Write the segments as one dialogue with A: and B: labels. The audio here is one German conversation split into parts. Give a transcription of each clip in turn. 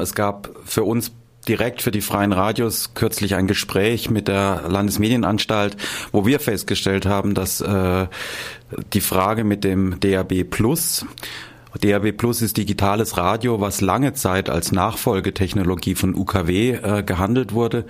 A: Es gab für uns direkt für die freien Radios kürzlich ein Gespräch mit der Landesmedienanstalt, wo wir festgestellt haben, dass äh, die Frage mit dem DAB Plus DAB Plus ist digitales Radio, was lange Zeit als Nachfolgetechnologie von UKW äh, gehandelt wurde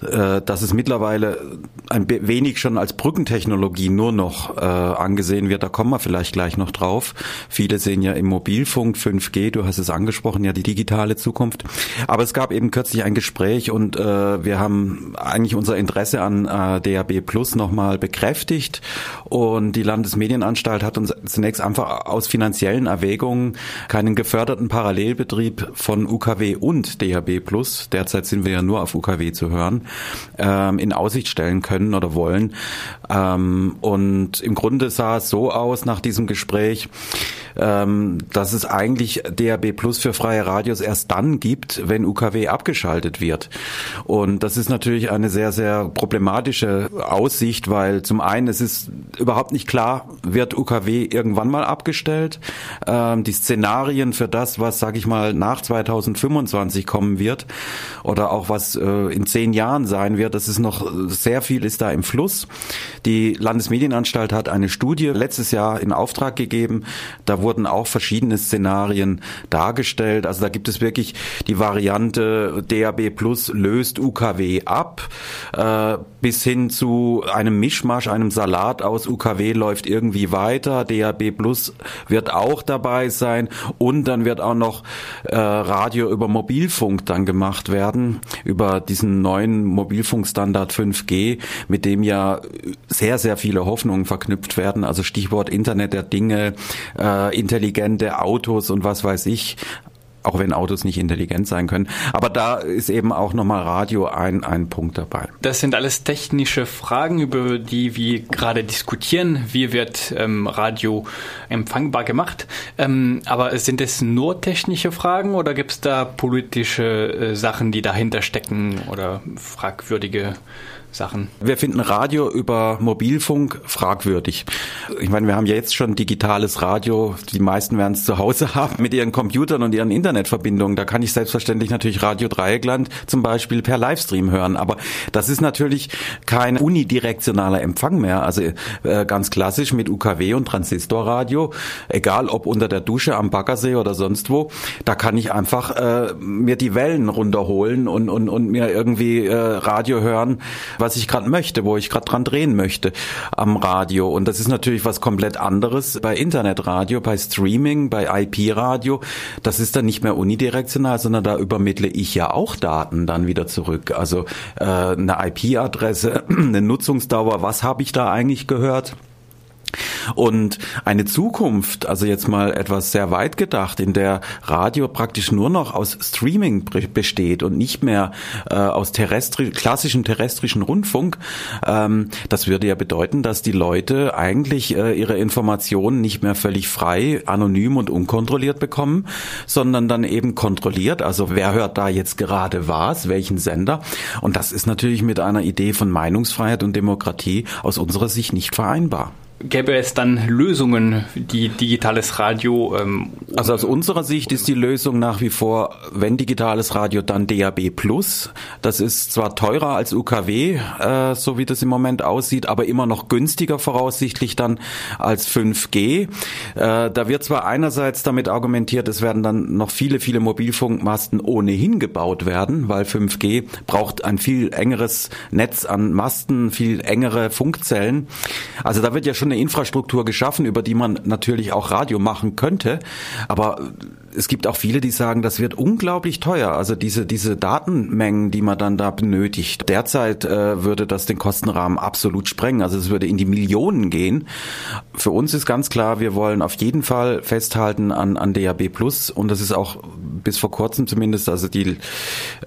A: dass es mittlerweile ein wenig schon als Brückentechnologie nur noch äh, angesehen wird. Da kommen wir vielleicht gleich noch drauf. Viele sehen ja im Mobilfunk 5G, du hast es angesprochen, ja die digitale Zukunft. Aber es gab eben kürzlich ein Gespräch und äh, wir haben eigentlich unser Interesse an äh, DAB Plus nochmal bekräftigt und die Landesmedienanstalt hat uns zunächst einfach aus finanziellen Erwägungen keinen geförderten Parallelbetrieb von UKW und DAB Plus, derzeit sind wir ja nur auf UKW zu hören, ähm, in Aussicht stellen können oder wollen. Ähm, und im Grunde sah es so aus nach diesem Gespräch, ähm, dass es eigentlich DAB Plus für freie Radios erst dann gibt, wenn UKW abgeschaltet wird. Und das ist natürlich eine sehr, sehr problematische Aussicht, weil zum einen es ist überhaupt nicht klar, wird UKW irgendwann mal abgestellt. Ähm, die Szenarien für das, was, sage ich mal, nach 2025 kommen wird oder auch was äh, in zehn Jahren sein wird, das ist noch sehr viel ist da im Fluss. Die Landesmedienanstalt hat eine Studie letztes Jahr in Auftrag gegeben. Da wurden auch verschiedene Szenarien dargestellt. Also da gibt es wirklich die Variante DAB Plus löst UKW ab, äh, bis hin zu einem Mischmasch, einem Salat aus UKW läuft irgendwie weiter. DAB Plus wird auch dabei sein und dann wird auch noch äh, Radio über Mobilfunk dann gemacht werden, über diesen neuen Mobilfunkstandard 5G, mit dem ja sehr, sehr viele Hoffnungen verknüpft werden. Also Stichwort Internet der Dinge, äh, intelligente Autos und was weiß ich auch wenn Autos nicht intelligent sein können. Aber da ist eben auch nochmal Radio ein, ein Punkt dabei.
B: Das sind alles technische Fragen, über die wir gerade diskutieren. Wie wird ähm, Radio empfangbar gemacht? Ähm, aber sind es nur technische Fragen oder gibt es da politische äh, Sachen, die dahinter stecken oder fragwürdige Sachen.
A: Wir finden Radio über Mobilfunk fragwürdig. Ich meine, wir haben ja jetzt schon digitales Radio. Die meisten werden es zu Hause haben mit ihren Computern und ihren Internetverbindungen. Da kann ich selbstverständlich natürlich Radio Dreieckland zum Beispiel per Livestream hören. Aber das ist natürlich kein unidirektionaler Empfang mehr. Also äh, ganz klassisch mit UKW und Transistorradio, egal ob unter der Dusche am Baggersee oder sonst wo. Da kann ich einfach äh, mir die Wellen runterholen und, und, und mir irgendwie äh, Radio hören was ich gerade möchte, wo ich gerade dran drehen möchte am Radio. Und das ist natürlich was komplett anderes bei Internetradio, bei Streaming, bei IP-Radio. Das ist dann nicht mehr unidirektional, sondern da übermittle ich ja auch Daten dann wieder zurück. Also äh, eine IP-Adresse, eine Nutzungsdauer, was habe ich da eigentlich gehört? Und eine Zukunft, also jetzt mal etwas sehr weit gedacht, in der Radio praktisch nur noch aus Streaming besteht und nicht mehr äh, aus terrestri klassischem terrestrischen Rundfunk, ähm, das würde ja bedeuten, dass die Leute eigentlich äh, ihre Informationen nicht mehr völlig frei, anonym und unkontrolliert bekommen, sondern dann eben kontrolliert. Also wer hört da jetzt gerade was, welchen Sender? Und das ist natürlich mit einer Idee von Meinungsfreiheit und Demokratie aus unserer Sicht nicht vereinbar.
B: Gäbe es dann Lösungen, die digitales Radio?
A: Ähm, also aus unserer Sicht ist die Lösung nach wie vor, wenn digitales Radio, dann DAB Plus. Das ist zwar teurer als UKW, äh, so wie das im Moment aussieht, aber immer noch günstiger voraussichtlich dann als 5G. Äh, da wird zwar einerseits damit argumentiert, es werden dann noch viele, viele Mobilfunkmasten ohnehin gebaut werden, weil 5G braucht ein viel engeres Netz an Masten, viel engere Funkzellen. Also da wird ja schon eine Infrastruktur geschaffen, über die man natürlich auch Radio machen könnte. Aber es gibt auch viele, die sagen, das wird unglaublich teuer. Also diese, diese Datenmengen, die man dann da benötigt. Derzeit äh, würde das den Kostenrahmen absolut sprengen. Also es würde in die Millionen gehen. Für uns ist ganz klar, wir wollen auf jeden Fall festhalten an, an DAB Plus. Und das ist auch bis vor kurzem zumindest also die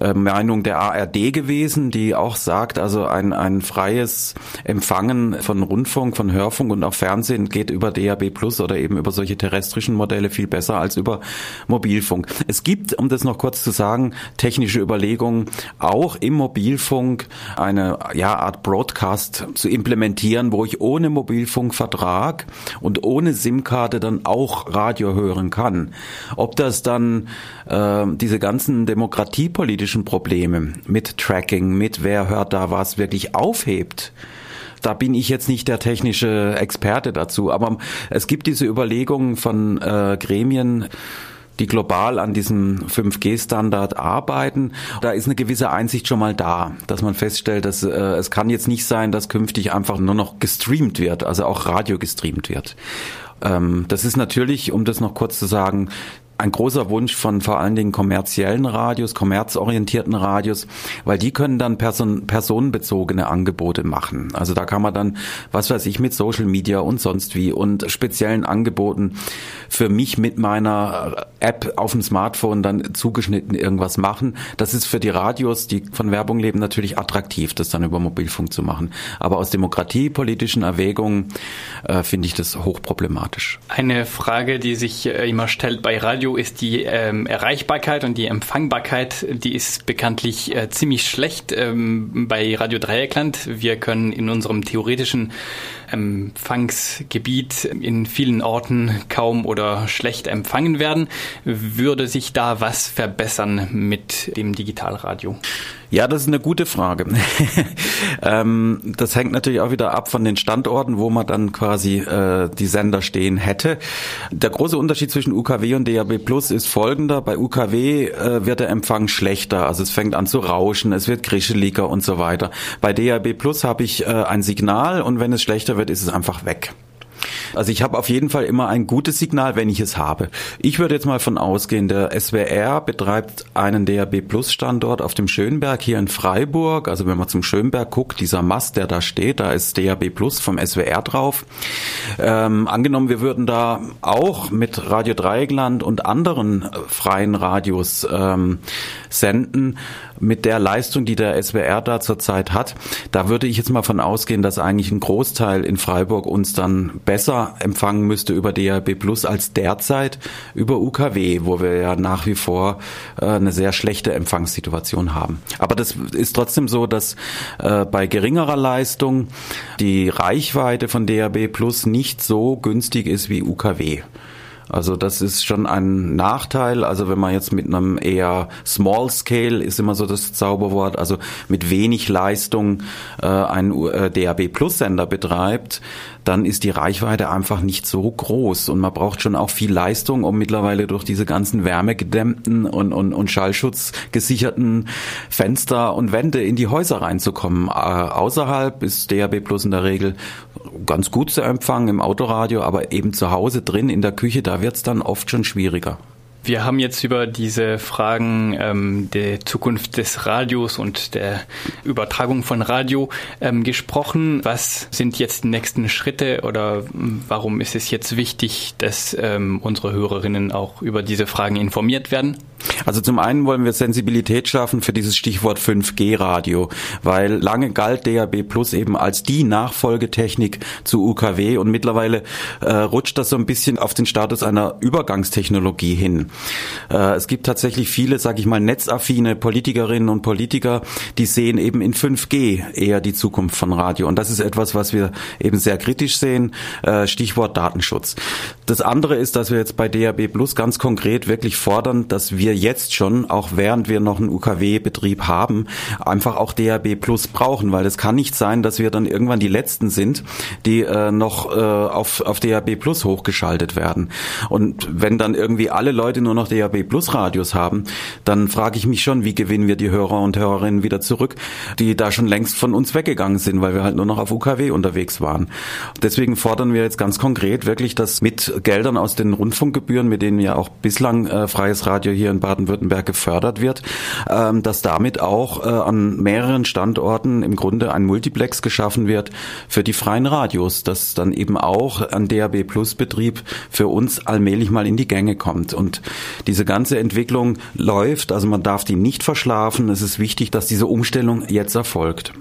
A: äh, Meinung der ARD gewesen, die auch sagt, also ein, ein freies Empfangen von Rundfunk, von Hörfunk und auch Fernsehen geht über DAB Plus oder eben über solche terrestrischen Modelle viel besser als über Mobilfunk. Es gibt, um das noch kurz zu sagen, technische Überlegungen, auch im Mobilfunk eine ja, Art Broadcast zu implementieren, wo ich ohne Mobilfunkvertrag und ohne SIM-Karte dann auch Radio hören kann. Ob das dann äh, diese ganzen demokratiepolitischen Probleme mit Tracking, mit wer hört da was wirklich aufhebt da bin ich jetzt nicht der technische Experte dazu, aber es gibt diese Überlegungen von äh, Gremien, die global an diesem 5G-Standard arbeiten. Da ist eine gewisse Einsicht schon mal da, dass man feststellt, dass äh, es kann jetzt nicht sein, dass künftig einfach nur noch gestreamt wird, also auch Radio gestreamt wird. Ähm, das ist natürlich, um das noch kurz zu sagen, ein großer Wunsch von vor allen Dingen kommerziellen Radios, kommerzorientierten Radios, weil die können dann person personenbezogene Angebote machen. Also da kann man dann, was weiß ich, mit Social Media und sonst wie und speziellen Angeboten für mich mit meiner App auf dem Smartphone dann zugeschnitten irgendwas machen. Das ist für die Radios, die von Werbung leben, natürlich attraktiv, das dann über Mobilfunk zu machen. Aber aus demokratiepolitischen Erwägungen äh, finde ich das hochproblematisch.
B: Eine Frage, die sich äh, immer stellt bei Radio Radio ist die ähm, Erreichbarkeit und die Empfangbarkeit, die ist bekanntlich äh, ziemlich schlecht ähm, bei Radio Dreieckland. Wir können in unserem theoretischen Empfangsgebiet in vielen Orten kaum oder schlecht empfangen werden. Würde sich da was verbessern mit dem Digitalradio?
A: Ja, das ist eine gute Frage. ähm, das hängt natürlich auch wieder ab von den Standorten, wo man dann quasi äh, die Sender stehen hätte. Der große Unterschied zwischen UKW und DAB Plus ist folgender. Bei UKW äh, wird der Empfang schlechter, also es fängt an zu rauschen, es wird krischeliger und so weiter. Bei DAB Plus habe ich äh, ein Signal und wenn es schlechter wird, ist es einfach weg. Also ich habe auf jeden Fall immer ein gutes Signal, wenn ich es habe. Ich würde jetzt mal von ausgehen, der SWR betreibt einen DAB Plus Standort auf dem Schönberg hier in Freiburg. Also wenn man zum Schönberg guckt, dieser Mast, der da steht, da ist DAB Plus vom SWR drauf. Ähm, angenommen, wir würden da auch mit Radio Dreieckland und anderen äh, freien Radios ähm, senden, mit der Leistung, die der SWR da zurzeit hat, da würde ich jetzt mal von ausgehen, dass eigentlich ein Großteil in Freiburg uns dann besser empfangen müsste über DAB Plus als derzeit über UKW, wo wir ja nach wie vor äh, eine sehr schlechte Empfangssituation haben. Aber das ist trotzdem so, dass äh, bei geringerer Leistung die Reichweite von DAB Plus nicht so günstig ist wie UKW. Also das ist schon ein Nachteil. Also wenn man jetzt mit einem eher Small Scale ist immer so das Zauberwort, also mit wenig Leistung äh, einen äh, DAB Plus Sender betreibt, dann ist die Reichweite einfach nicht so groß und man braucht schon auch viel Leistung, um mittlerweile durch diese ganzen wärmegedämmten und, und, und schallschutzgesicherten Fenster und Wände in die Häuser reinzukommen. Äh, außerhalb ist DAB Plus in der Regel ganz gut zu empfangen im Autoradio, aber eben zu Hause drin in der Küche, da wird's dann oft schon schwieriger.
B: Wir haben jetzt über diese Fragen ähm, der Zukunft des Radios und der Übertragung von Radio ähm, gesprochen. Was sind jetzt die nächsten Schritte oder warum ist es jetzt wichtig, dass ähm, unsere Hörerinnen auch über diese Fragen informiert werden?
A: Also zum einen wollen wir Sensibilität schaffen für dieses Stichwort 5G-Radio, weil lange galt DAB Plus eben als die Nachfolgetechnik zu UKW und mittlerweile äh, rutscht das so ein bisschen auf den Status einer Übergangstechnologie hin. Äh, es gibt tatsächlich viele, sage ich mal, netzaffine Politikerinnen und Politiker, die sehen eben in 5G eher die Zukunft von Radio und das ist etwas, was wir eben sehr kritisch sehen. Äh, Stichwort Datenschutz. Das andere ist, dass wir jetzt bei DAB Plus ganz konkret wirklich fordern, dass wir jetzt schon, auch während wir noch einen UKW-Betrieb haben, einfach auch DAB Plus brauchen, weil es kann nicht sein, dass wir dann irgendwann die Letzten sind, die äh, noch äh, auf, auf DAB Plus hochgeschaltet werden. Und wenn dann irgendwie alle Leute nur noch DAB Plus Radios haben, dann frage ich mich schon, wie gewinnen wir die Hörer und Hörerinnen wieder zurück, die da schon längst von uns weggegangen sind, weil wir halt nur noch auf UKW unterwegs waren. Deswegen fordern wir jetzt ganz konkret wirklich, dass mit Geldern aus den Rundfunkgebühren, mit denen ja auch bislang äh, freies Radio hier in Baden-Württemberg gefördert wird, ähm, dass damit auch äh, an mehreren Standorten im Grunde ein Multiplex geschaffen wird für die freien Radios, dass dann eben auch ein DAB Plus Betrieb für uns allmählich mal in die Gänge kommt. Und diese ganze Entwicklung läuft, also man darf die nicht verschlafen. Es ist wichtig, dass diese Umstellung jetzt erfolgt.